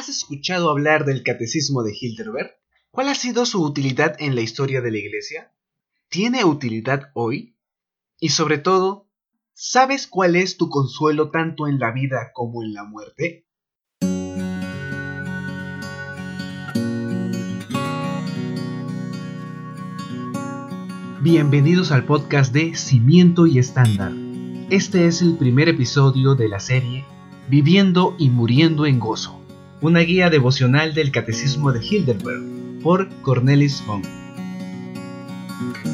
¿Has escuchado hablar del Catecismo de Hilderberg? ¿Cuál ha sido su utilidad en la historia de la Iglesia? ¿Tiene utilidad hoy? Y sobre todo, ¿sabes cuál es tu consuelo tanto en la vida como en la muerte? Bienvenidos al podcast de Cimiento y Estándar. Este es el primer episodio de la serie Viviendo y Muriendo en Gozo una guía devocional del Catecismo de Hildenberg por Cornelis Fong.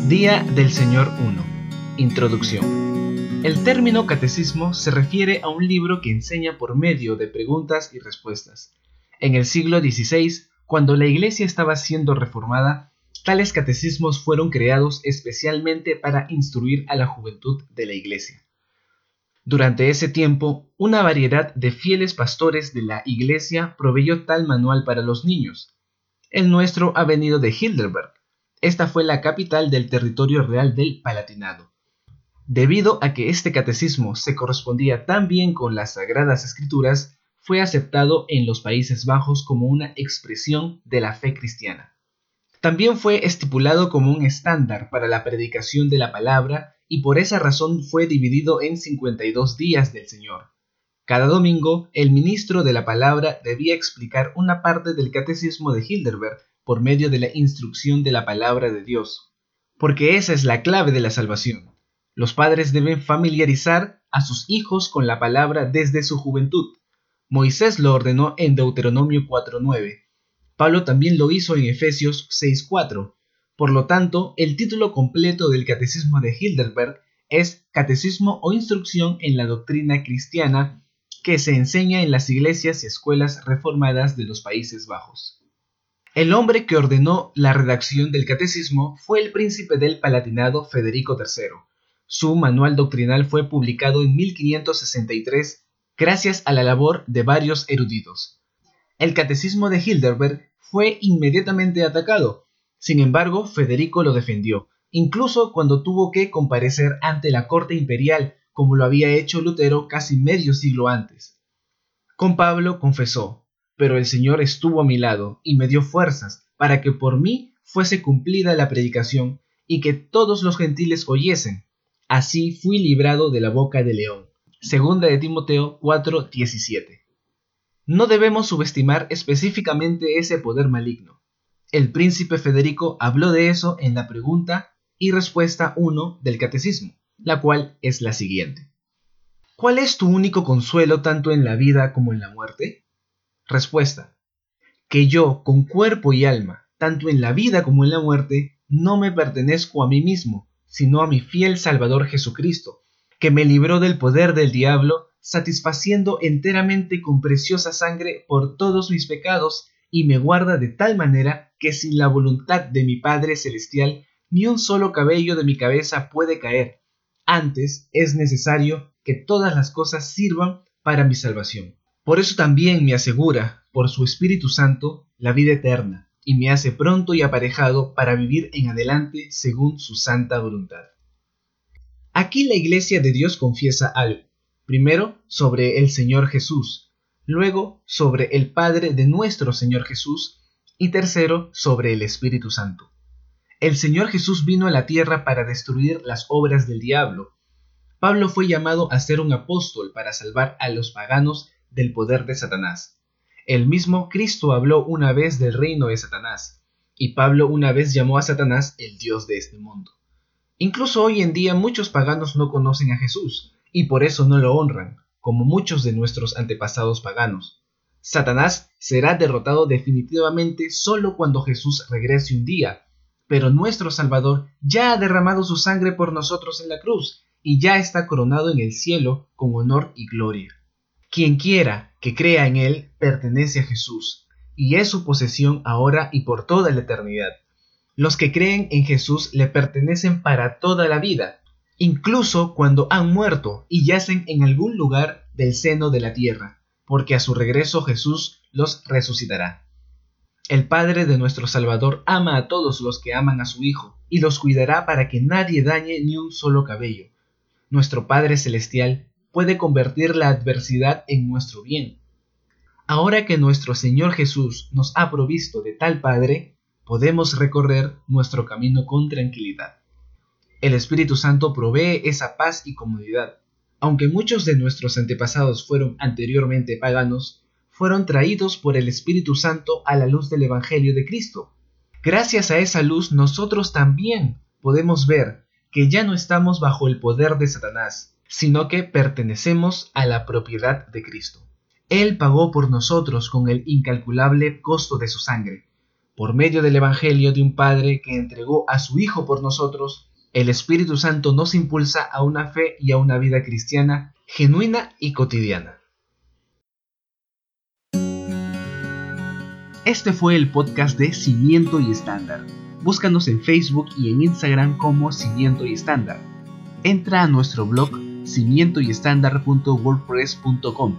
Día del Señor 1. Introducción. El término catecismo se refiere a un libro que enseña por medio de preguntas y respuestas. En el siglo XVI, cuando la Iglesia estaba siendo reformada, tales catecismos fueron creados especialmente para instruir a la juventud de la Iglesia. Durante ese tiempo, una variedad de fieles pastores de la Iglesia proveyó tal manual para los niños. El nuestro ha venido de Hilderberg. Esta fue la capital del territorio real del Palatinado. Debido a que este catecismo se correspondía tan bien con las Sagradas Escrituras, fue aceptado en los Países Bajos como una expresión de la fe cristiana. También fue estipulado como un estándar para la predicación de la palabra y por esa razón fue dividido en 52 días del Señor. Cada domingo, el ministro de la palabra debía explicar una parte del catecismo de Hilderberg por medio de la instrucción de la palabra de Dios, porque esa es la clave de la salvación. Los padres deben familiarizar a sus hijos con la palabra desde su juventud. Moisés lo ordenó en Deuteronomio 4.9. Pablo también lo hizo en Efesios 6.4 por lo tanto, el título completo del Catecismo de Hilderberg es Catecismo o Instrucción en la Doctrina Cristiana que se enseña en las iglesias y escuelas reformadas de los Países Bajos. El hombre que ordenó la redacción del catecismo fue el príncipe del Palatinado Federico III. Su manual doctrinal fue publicado en 1563 gracias a la labor de varios eruditos. El catecismo de Hilderberg fue inmediatamente atacado, sin embargo, Federico lo defendió, incluso cuando tuvo que comparecer ante la corte imperial, como lo había hecho Lutero casi medio siglo antes. Con Pablo confesó, pero el Señor estuvo a mi lado y me dio fuerzas para que por mí fuese cumplida la predicación y que todos los gentiles oyesen. Así fui librado de la boca del león. Segunda de Timoteo 4:17. No debemos subestimar específicamente ese poder maligno. El príncipe Federico habló de eso en la pregunta y respuesta 1 del catecismo, la cual es la siguiente. ¿Cuál es tu único consuelo tanto en la vida como en la muerte? Respuesta. Que yo, con cuerpo y alma, tanto en la vida como en la muerte, no me pertenezco a mí mismo, sino a mi fiel Salvador Jesucristo, que me libró del poder del diablo, satisfaciendo enteramente con preciosa sangre por todos mis pecados y me guarda de tal manera que sin la voluntad de mi Padre Celestial ni un solo cabello de mi cabeza puede caer. Antes es necesario que todas las cosas sirvan para mi salvación. Por eso también me asegura, por su Espíritu Santo, la vida eterna, y me hace pronto y aparejado para vivir en adelante según su santa voluntad. Aquí la Iglesia de Dios confiesa algo. Primero, sobre el Señor Jesús, luego sobre el Padre de nuestro Señor Jesús y tercero sobre el Espíritu Santo. El Señor Jesús vino a la tierra para destruir las obras del diablo. Pablo fue llamado a ser un apóstol para salvar a los paganos del poder de Satanás. El mismo Cristo habló una vez del reino de Satanás, y Pablo una vez llamó a Satanás el Dios de este mundo. Incluso hoy en día muchos paganos no conocen a Jesús, y por eso no lo honran, como muchos de nuestros antepasados paganos. Satanás será derrotado definitivamente solo cuando Jesús regrese un día, pero nuestro Salvador ya ha derramado su sangre por nosotros en la cruz y ya está coronado en el cielo con honor y gloria. Quien quiera que crea en Él pertenece a Jesús, y es su posesión ahora y por toda la eternidad. Los que creen en Jesús le pertenecen para toda la vida, incluso cuando han muerto y yacen en algún lugar del seno de la tierra, porque a su regreso Jesús los resucitará. El Padre de nuestro Salvador ama a todos los que aman a su Hijo, y los cuidará para que nadie dañe ni un solo cabello. Nuestro Padre Celestial puede convertir la adversidad en nuestro bien. Ahora que nuestro Señor Jesús nos ha provisto de tal Padre, podemos recorrer nuestro camino con tranquilidad. El Espíritu Santo provee esa paz y comodidad. Aunque muchos de nuestros antepasados fueron anteriormente paganos, fueron traídos por el Espíritu Santo a la luz del Evangelio de Cristo. Gracias a esa luz nosotros también podemos ver que ya no estamos bajo el poder de Satanás, sino que pertenecemos a la propiedad de Cristo. Él pagó por nosotros con el incalculable costo de su sangre. Por medio del Evangelio de un Padre que entregó a su Hijo por nosotros, el Espíritu Santo nos impulsa a una fe y a una vida cristiana genuina y cotidiana. Este fue el podcast de Cimiento y Estándar. Búscanos en Facebook y en Instagram como Cimiento y Estándar. Entra a nuestro blog cimientoyestándar.wordpress.com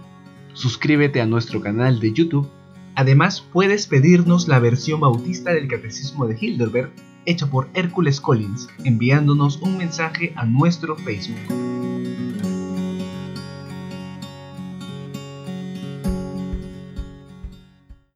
suscríbete a nuestro canal de YouTube. Además, puedes pedirnos la versión bautista del Catecismo de Hilderberg hecha por Hércules Collins, enviándonos un mensaje a nuestro Facebook.